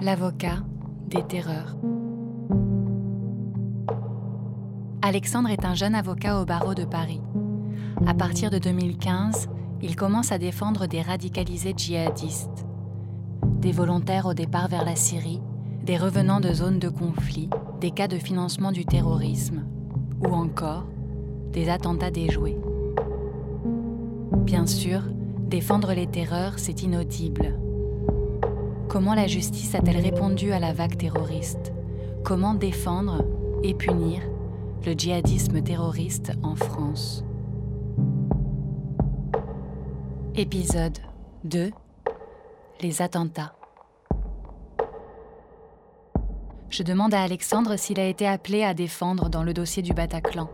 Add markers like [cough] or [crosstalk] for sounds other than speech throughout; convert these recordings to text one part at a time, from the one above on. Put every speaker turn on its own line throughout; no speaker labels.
l'avocat des terreurs. Alexandre est un jeune avocat au barreau de Paris. À partir de 2015, il commence à défendre des radicalisés djihadistes, des volontaires au départ vers la Syrie, des revenants de zones de conflit, des cas de financement du terrorisme, ou encore des attentats déjoués. Bien sûr, défendre les terreurs, c'est inaudible. Comment la justice a-t-elle répondu à la vague terroriste? Comment défendre et punir le djihadisme terroriste en France? Épisode 2 Les attentats. Je demande à Alexandre s'il a été appelé à défendre dans le dossier du Bataclan.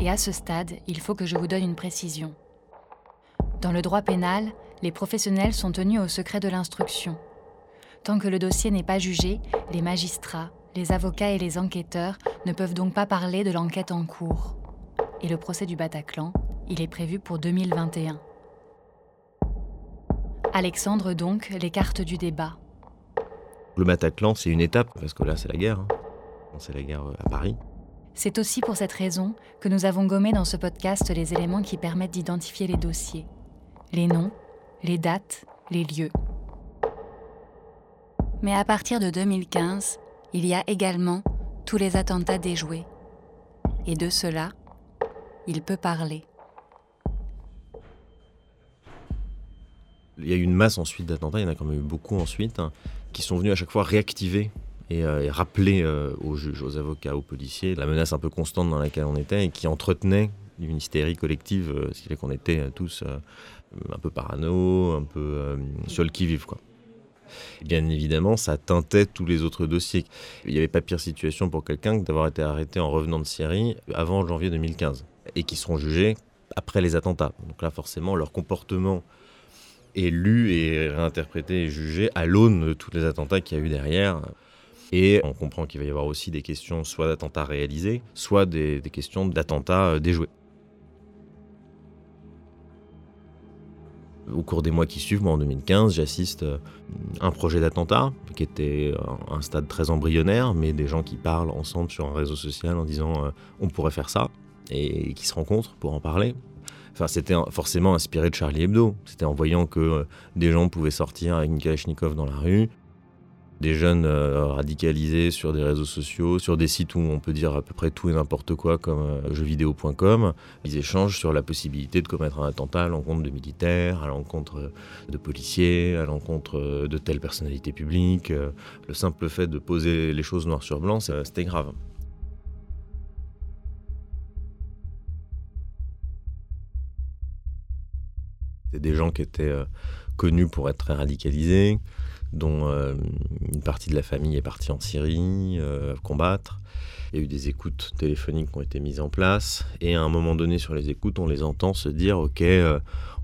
Et à ce stade, il faut que je vous donne une précision. Dans le droit pénal, les professionnels sont tenus au secret de l'instruction. Tant que le dossier n'est pas jugé, les magistrats, les avocats et les enquêteurs ne peuvent donc pas parler de l'enquête en cours. Et le procès du Bataclan, il est prévu pour 2021. Alexandre donc l'écarte du débat.
Le Bataclan, c'est une étape, parce que là, c'est la guerre. Hein. C'est la guerre euh, à Paris.
C'est aussi pour cette raison que nous avons gommé dans ce podcast les éléments qui permettent d'identifier les dossiers. Les noms, les dates, les lieux. Mais à partir de 2015, il y a également tous les attentats déjoués. Et de cela, il peut parler.
Il y a eu une masse ensuite d'attentats, il y en a quand même eu beaucoup ensuite, hein, qui sont venus à chaque fois réactiver et, euh, rappeler euh, aux juges, aux avocats, aux policiers la menace un peu constante dans laquelle on était et qui entretenait une hystérie collective, euh, ce qui fait qu'on était tous un peu parano, un peu sur le qui-vive. Bien évidemment, ça teintait tous les autres dossiers. Il n'y avait pas pire situation pour quelqu'un que d'avoir été arrêté en revenant de Syrie avant janvier 2015 et qui seront jugés après les attentats. Donc là, forcément, leur comportement est lu et réinterprété et jugé à l'aune de tous les attentats qu'il y a eu derrière. Et on comprend qu'il va y avoir aussi des questions soit d'attentats réalisés, soit des, questions d'attentats euh, déjoués. Au cours des mois qui suivent, moi en 2015, j'assiste à un projet d'attentat qui était un stade très embryonnaire, mais des gens qui parlent ensemble sur un réseau social en disant euh, on pourrait faire ça et qui se rencontrent pour en parler. Enfin, c'était forcément inspiré de Charlie Hebdo. C'était en voyant que euh, des gens pouvaient sortir avec une Kalachnikov dans la rue, des jeunes euh, radicalisés sur des réseaux sociaux, sur des sites où on peut dire à peu près tout et n'importe quoi, comme euh, jeuxvideo.com. Ils échangent sur la possibilité de commettre un attentat à l'encontre de militaires, à l'encontre de policiers, à l'encontre de telle personnalité publique. Le simple fait de poser les choses noir sur blanc, c'était grave. C'était des gens qui étaient euh, connus pour être très radicalisés, dont euh, une partie de la famille est partie en Syrie euh, combattre. Il y a eu des écoutes téléphoniques qui ont été mises en place. Et à un moment donné, sur les écoutes, on les entend se dire Ok,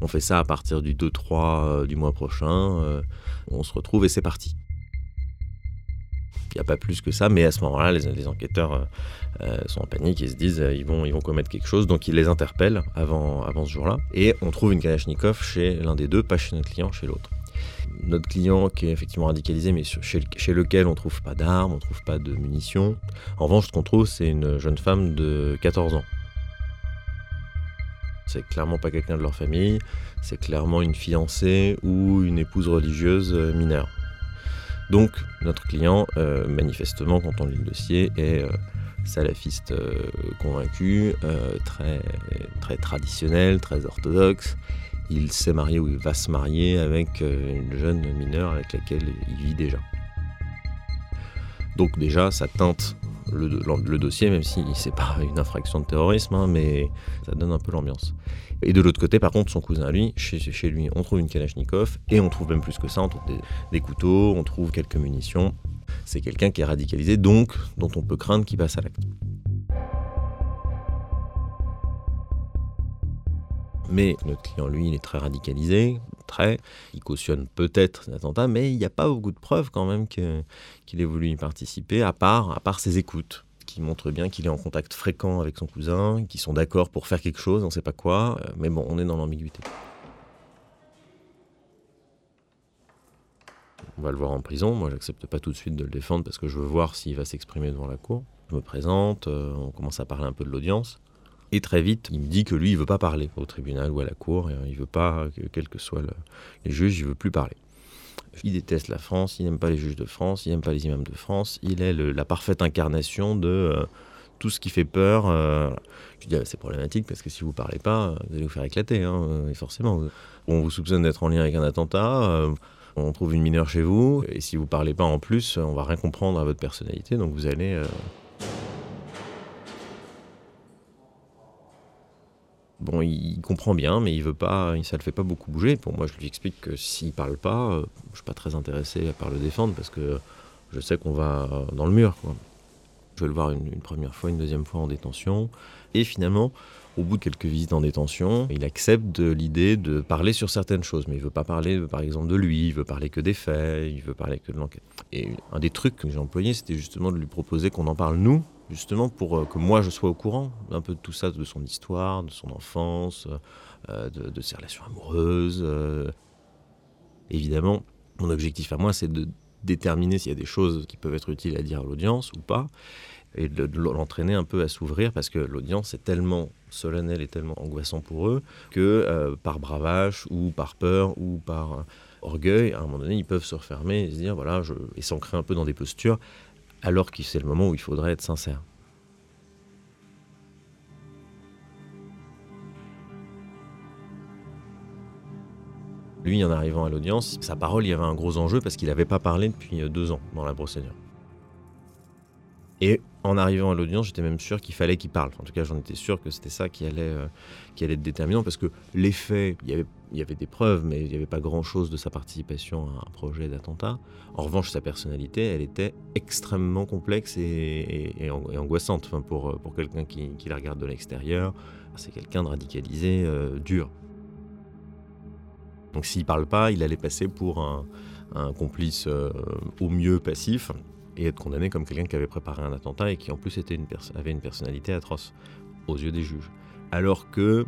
on fait ça à partir du 2-3 du mois prochain, on se retrouve et c'est parti. Il n'y a pas plus que ça, mais à ce moment-là, les, enquêteurs euh, sont en panique et se disent euh, ils, vont, ils vont commettre quelque chose, donc ils les interpellent avant, avant ce jour-là. Et on trouve une Kalachnikov chez l'un des deux, pas chez notre client, chez l'autre. Notre client qui est effectivement radicalisé, mais chez, lequel on trouve pas d'armes, on trouve pas de munitions. En revanche, ce qu'on trouve, c'est une jeune femme de 14 ans. C'est clairement pas quelqu'un de leur famille, c'est clairement une fiancée ou une épouse religieuse mineure. Donc notre client, euh, manifestement, quand on lit le dossier, est euh, salafiste euh, convaincu, très, très traditionnel, très orthodoxe. Il s'est marié ou il va se marier avec une jeune mineure avec laquelle il vit déjà. Donc déjà, ça teinte le, dossier, même si c'est pas [laughs] une infraction de terrorisme, hein, mais ça donne un peu l'ambiance. Et de l'autre côté, par contre, son cousin, lui, chez, chez, lui, on trouve une Kalachnikov, et on trouve même plus que ça, on trouve des, couteaux, on trouve quelques munitions. C'est quelqu'un qui est radicalisé, donc dont on peut craindre qu'il passe à l'acte. Mais notre client, lui, il est très radicalisé, très. Il cautionne peut-être l'attentat, mais il n'y a pas beaucoup de preuves quand même qu'il ait voulu y participer, à part, à part ses écoutes qui montrent bien qu'il est en contact fréquent avec son cousin, qu'ils sont d'accord pour faire quelque chose, on ne sait pas quoi, euh, mais bon, on est dans l'ambiguïté. On va le voir en prison. Moi, j'accepte pas tout de suite de le défendre parce que je veux voir s'il va s'exprimer devant la cour. Je me présente, euh, on commence à parler un peu de l'audience. Et très vite, il me dit que lui, il veut pas parler au tribunal ou à la cour. Il veut pas, que, quels que soient les juges, il veut plus parler. Il déteste la France, il n'aime pas les juges de France, il n'aime pas les imams de France. Il est la parfaite incarnation de euh, tout ce qui fait peur. Euh. Je dis, ah, c'est problématique parce que si vous parlez pas, vous allez vous faire éclater, hein, et forcément. On vous soupçonne d'être en lien avec un attentat on trouve une mineure chez vous, et si vous parlez pas en plus, on va rien comprendre à votre personnalité, donc vous allez... bon, il comprend bien, mais il veut pas, ça le fait pas beaucoup bouger. Pour moi, je lui explique que s'il parle pas, euh, je suis pas très intéressé par le défendre parce que je sais qu'on va dans le mur. Je vais le voir une, première fois, une deuxième fois en détention, et finalement, au bout de quelques visites en détention, il accepte l'idée de parler sur certaines choses, mais il veut pas parler, par exemple, de lui, il veut parler que des faits, il veut parler que de l'enquête. Et un des trucs que j'ai employé, c'était justement de lui proposer qu'on en parle nous, justement pour euh, que moi je sois au courant un peu de tout ça, de son histoire, de son enfance, euh, de, ses relations amoureuses. Euh. Évidemment, mon objectif à moi, c'est de déterminer s'il y a des choses qui peuvent être utiles à dire à l'audience ou pas et de, l'entraîner un peu à s'ouvrir parce que l'audience est tellement solennelle et tellement angoissant pour eux que euh, par bravage ou par peur ou par euh, orgueil, à un moment donné, ils peuvent se refermer et se dire voilà, et s'ancrer un peu dans des postures alors que c'est le moment où il faudrait être sincère. Lui, en arrivant à l'audience, sa parole, il y avait un gros enjeu parce qu'il n'avait pas parlé depuis deux ans dans la procédure. Et en arrivant à l'audience, j'étais même sûr qu'il fallait qu'il parle. En tout cas, j'en étais sûr que c'était ça qui allait, euh, qui allait être déterminant, parce que les faits, il y avait, il y avait des preuves, mais il n'y avait pas grand-chose de sa participation à un projet d'attentat. En revanche, sa personnalité, elle était extrêmement complexe et, angoissante enfin, pour, pour quelqu'un qui, qui, la regarde de l'extérieur. C'est quelqu'un de radicalisé, euh, dur. Donc s'il parle pas, il allait passer pour un, complice euh, au mieux passif, et être condamné comme quelqu'un qui avait préparé un attentat et qui en plus avait une personnalité atroce aux yeux des juges. Alors que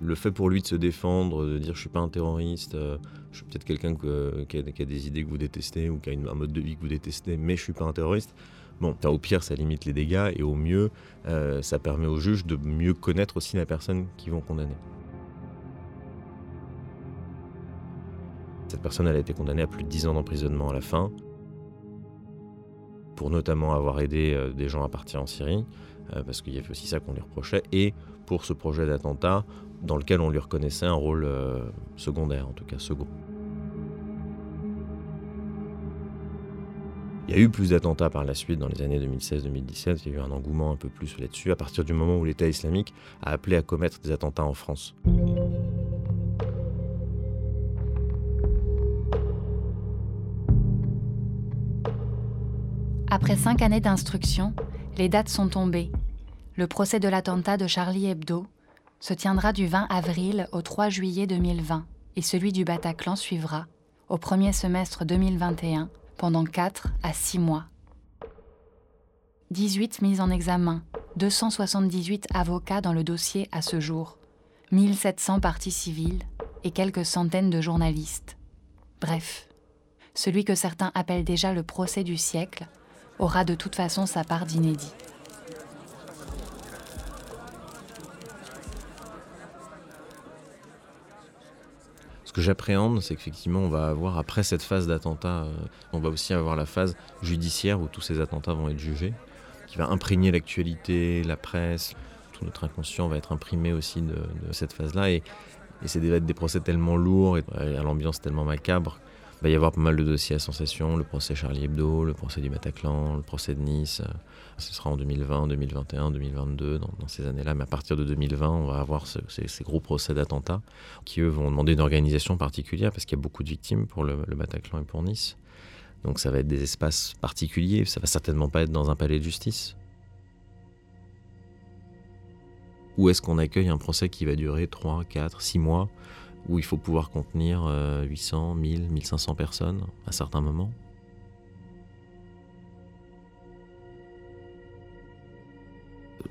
le fait pour lui de se défendre, de dire je suis pas un terroriste, euh, je suis peut-être quelqu'un qui, a, des idées que vous détestez ou qui a un mode de vie que vous détestez, mais je suis pas un terroriste. Bon, au pire, ça limite les dégâts et au mieux, euh, ça permet aux juges de mieux connaître aussi la personne qu'ils vont condamner. Cette personne, elle a été condamnée à plus de 10 ans d'emprisonnement à la fin pour notamment avoir aidé euh, des gens à partir en Syrie, euh, parce qu'il y avait aussi ça qu'on lui reprochait, et pour ce projet d'attentat dans lequel on lui reconnaissait un rôle euh, secondaire, en tout cas second. Il y a eu plus d'attentats par la suite dans les années 2016-2017, il y a eu un engouement un peu plus là-dessus, à partir du moment où l'État islamique a appelé à commettre des attentats en France.
Après cinq années d'instruction, les dates sont tombées. Le procès de l'attentat de Charlie Hebdo se tiendra du 20 avril au 3 juillet 2020 et celui du Bataclan suivra au premier semestre 2021 pendant 4 à 6 mois. 18 mises en examen, 278 avocats dans le dossier à ce jour, 1700 parties civiles et quelques centaines de journalistes. Bref, celui que certains appellent déjà le procès du siècle aura de toute façon sa part d'inédit.
Ce que j'appréhende, c'est qu'effectivement, on va avoir, après cette phase d'attentat, euh, on va aussi avoir la phase judiciaire où tous ces attentats vont être jugés, qui va imprégner l'actualité, la presse, tout notre inconscient va être imprimé aussi de, cette phase-là. Et, et c'est des, des procès tellement lourds et à l'ambiance tellement macabre va y avoir pas mal de dossiers à sensation, le procès Charlie Hebdo, le procès du Bataclan, le procès de Nice. Euh, ce sera en 2020, 2021, 2022, dans, ces années-là. Mais à partir de 2020, on va avoir ces, gros procès d'attentats qui, eux, vont demander une organisation particulière parce qu'il y a beaucoup de victimes pour le, le, Bataclan et pour Nice. Donc ça va être des espaces particuliers. Ça va certainement pas être dans un palais de justice. Où est-ce qu'on accueille un procès qui va durer 3, 4, 6 mois où il faut pouvoir contenir 800, 1000, 1500 personnes à certains moments.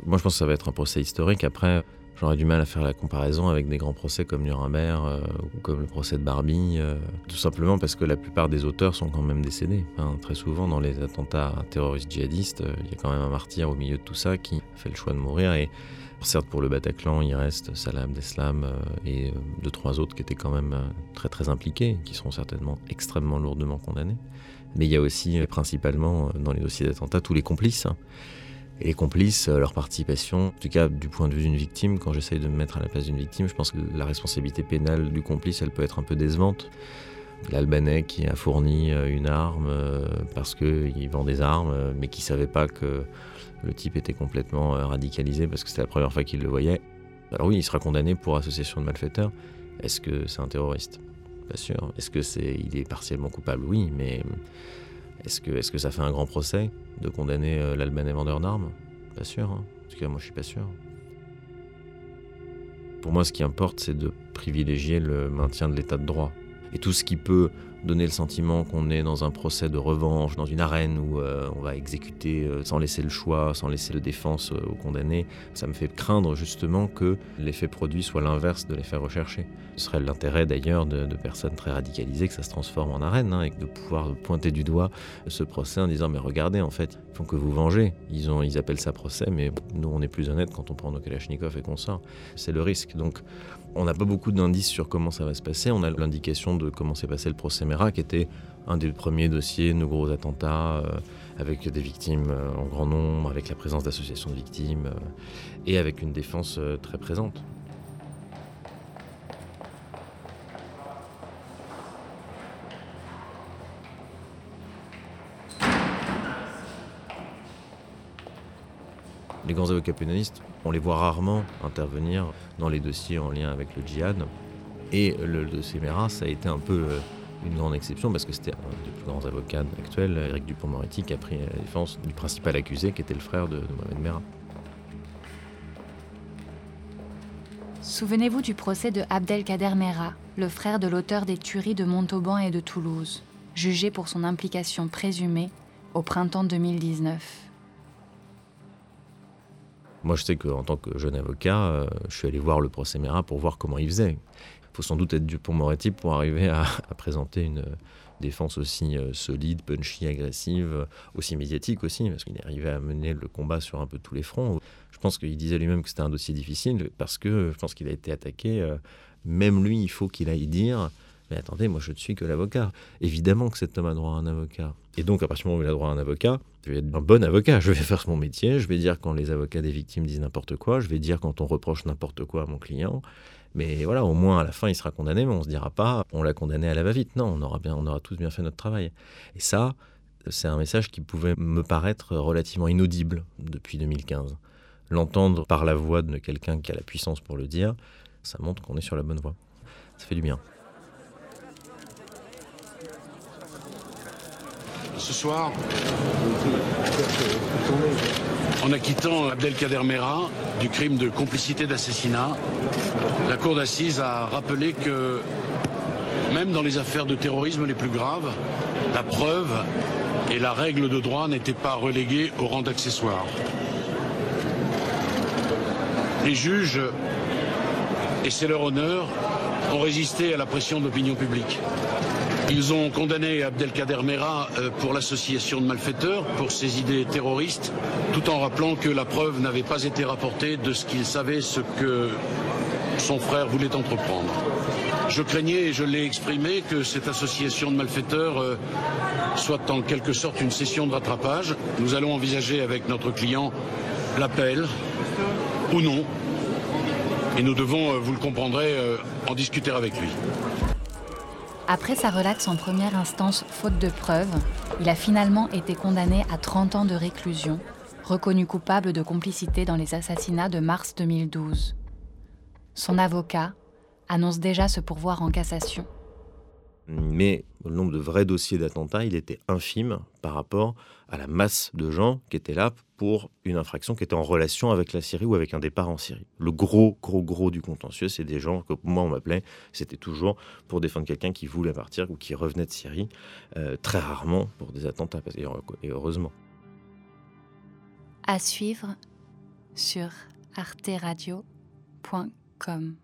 Moi, je pense que ça va être un procès historique. Après, j'aurais du mal à faire la comparaison avec des grands procès comme Nuremberg euh, ou comme le procès de Barbie, euh, tout simplement parce que la plupart des auteurs sont quand même décédés. très souvent, dans les attentats terroristes djihadistes, euh, il y a quand même un martyr au milieu de tout ça qui fait le choix de mourir. Et certes, pour le Bataclan, il reste Salah Abdeslam et deux, trois autres qui étaient quand même très, très impliqués, qui seront certainement extrêmement lourdement condamnés. Mais il y a aussi, principalement, dans les dossiers d'attentats, tous les complices. Et les complices, euh, leur participation, en tout cas du point de vue d'une victime, quand j'essaye de me mettre à la place d'une victime, je pense que la responsabilité pénale du complice, elle peut être un peu décevante. L'Albanais qui a fourni euh, une arme euh, parce qu'il vend des armes, mais qui ne savait pas que le type était complètement radicalisé parce que c'était la première fois qu'il le voyait. Alors oui, il sera condamné pour association de malfaiteurs. Est-ce que c'est un terroriste? Pas sûr. Est-ce que c'est, il est partiellement coupable? Oui, mais est-ce que, ça fait un grand procès de condamner euh, l'Albanais vendeur d'armes Pas sûr. Hein. En tout cas, moi, je suis pas sûr. Pour moi, ce qui importe, c'est de privilégier le maintien de l'état de droit. Et tout ce qui peut donner le sentiment qu'on est dans un procès de revanche, dans une arène où euh, on va exécuter euh, sans laisser le choix, sans laisser de défense aux condamnés, ça me fait craindre justement que l'effet produit soit l'inverse de l'effet recherché. Ce serait l'intérêt d'ailleurs de, personnes très radicalisées que ça se transforme en arène hein, et de pouvoir pointer du doigt ce procès en disant mais regardez en fait, ils font que vous ont, ils appellent ça procès mais nous on est plus honnête quand on prend nos Kalachnikov et qu'on sort. C'est le risque. Donc on n'a pas beaucoup d'indices sur comment ça va se passer. On a l'indication de comment s'est passé le procès Qui était un des premiers dossiers de gros attentats, euh, avec des victimes euh, en grand nombre, avec la présence d'associations de victimes, euh, et avec une défense très présente. Les grands avocats pénalistes, on les voit rarement intervenir dans les dossiers en lien avec le djihad. Et le, dossier Mera, ça a été un peu une grande exception parce que c'était un des plus grands avocats actuels, Eric Dupont-Moretti, qui a pris la défense du principal accusé, qui était le frère de, de Mohamed Mera.
Souvenez-vous du procès de Abdelkader Mera, le frère de l'auteur des tueries de Montauban et de Toulouse, jugé pour son implication présumée au printemps 2019.
Moi, je sais qu'en tant que jeune avocat, euh, je suis allé voir le procès Mera pour voir comment il faisait. Faut sans doute être Dupont-Moretti pour arriver à, présenter une défense aussi euh, solide, punchy, agressive, aussi médiatique aussi, parce qu'il est arrivé à mener le combat sur un peu tous les fronts. Je pense qu'il disait lui-même que c'était un dossier difficile, parce que je pense qu'il a été attaqué. Euh, même lui, il faut qu'il aille dire mais attendez, moi je ne suis que l'avocat. Évidemment que cet homme a droit à un avocat. Et donc, à partir du moment où il a droit à un avocat, je vais être un bon avocat. Je vais faire mon métier. Je vais dire quand les avocats des victimes disent n'importe quoi. Je vais dire quand on reproche n'importe quoi à mon client. Mais voilà, au moins à la fin, il sera condamné, mais on ne se dira pas on l'a condamné à la va-vite. Non, on aura, bien, on aura tous bien fait notre travail. Et ça, c'est un message qui pouvait me paraître relativement inaudible depuis 2015. L'entendre par la voix de quelqu'un qui a la puissance pour le dire, ça montre qu'on est sur la bonne voie. Ça fait du bien.
ce soir, en acquittant Abdelkader Mera du crime de complicité d'assassinat, la Cour d'assises a rappelé que même dans les affaires de terrorisme les plus graves, la preuve et la règle de droit n'étaient pas reléguées au rang d'accessoire. Les juges, et c'est leur honneur, ont résisté à la pression de l'opinion publique. Ils ont condamné Abdelkader Mera euh, pour l'association de malfaiteurs, pour ses idées terroristes, tout en rappelant que la preuve n'avait pas été rapportée de ce qu'il savait ce que son frère voulait entreprendre. Je craignais, et je l'ai exprimé, que cette association de malfaiteurs euh, soit en quelque sorte une session de rattrapage. Nous allons envisager avec notre client l'appel ou non. Et nous devons, euh, vous le comprendrez, en discuter avec lui.
Après sa relaxe en première instance faute de preuves, il a finalement été condamné à 30 ans de réclusion, reconnu coupable de complicité dans les assassinats de mars 2012. Son avocat annonce déjà se pourvoir en cassation.
Mais le nombre de vrais dossiers d'attentats, il était infime par rapport à la masse de gens qui étaient là pour une infraction qui était en relation avec la Syrie ou avec un départ en Syrie. Le gros, gros, gros du contentieux, c'est des gens que moi on m'appelait, c'était toujours pour défendre quelqu'un qui voulait partir ou qui revenait de Syrie, euh, très rarement pour des attentats, et heureusement.
À suivre sur arteradio.com.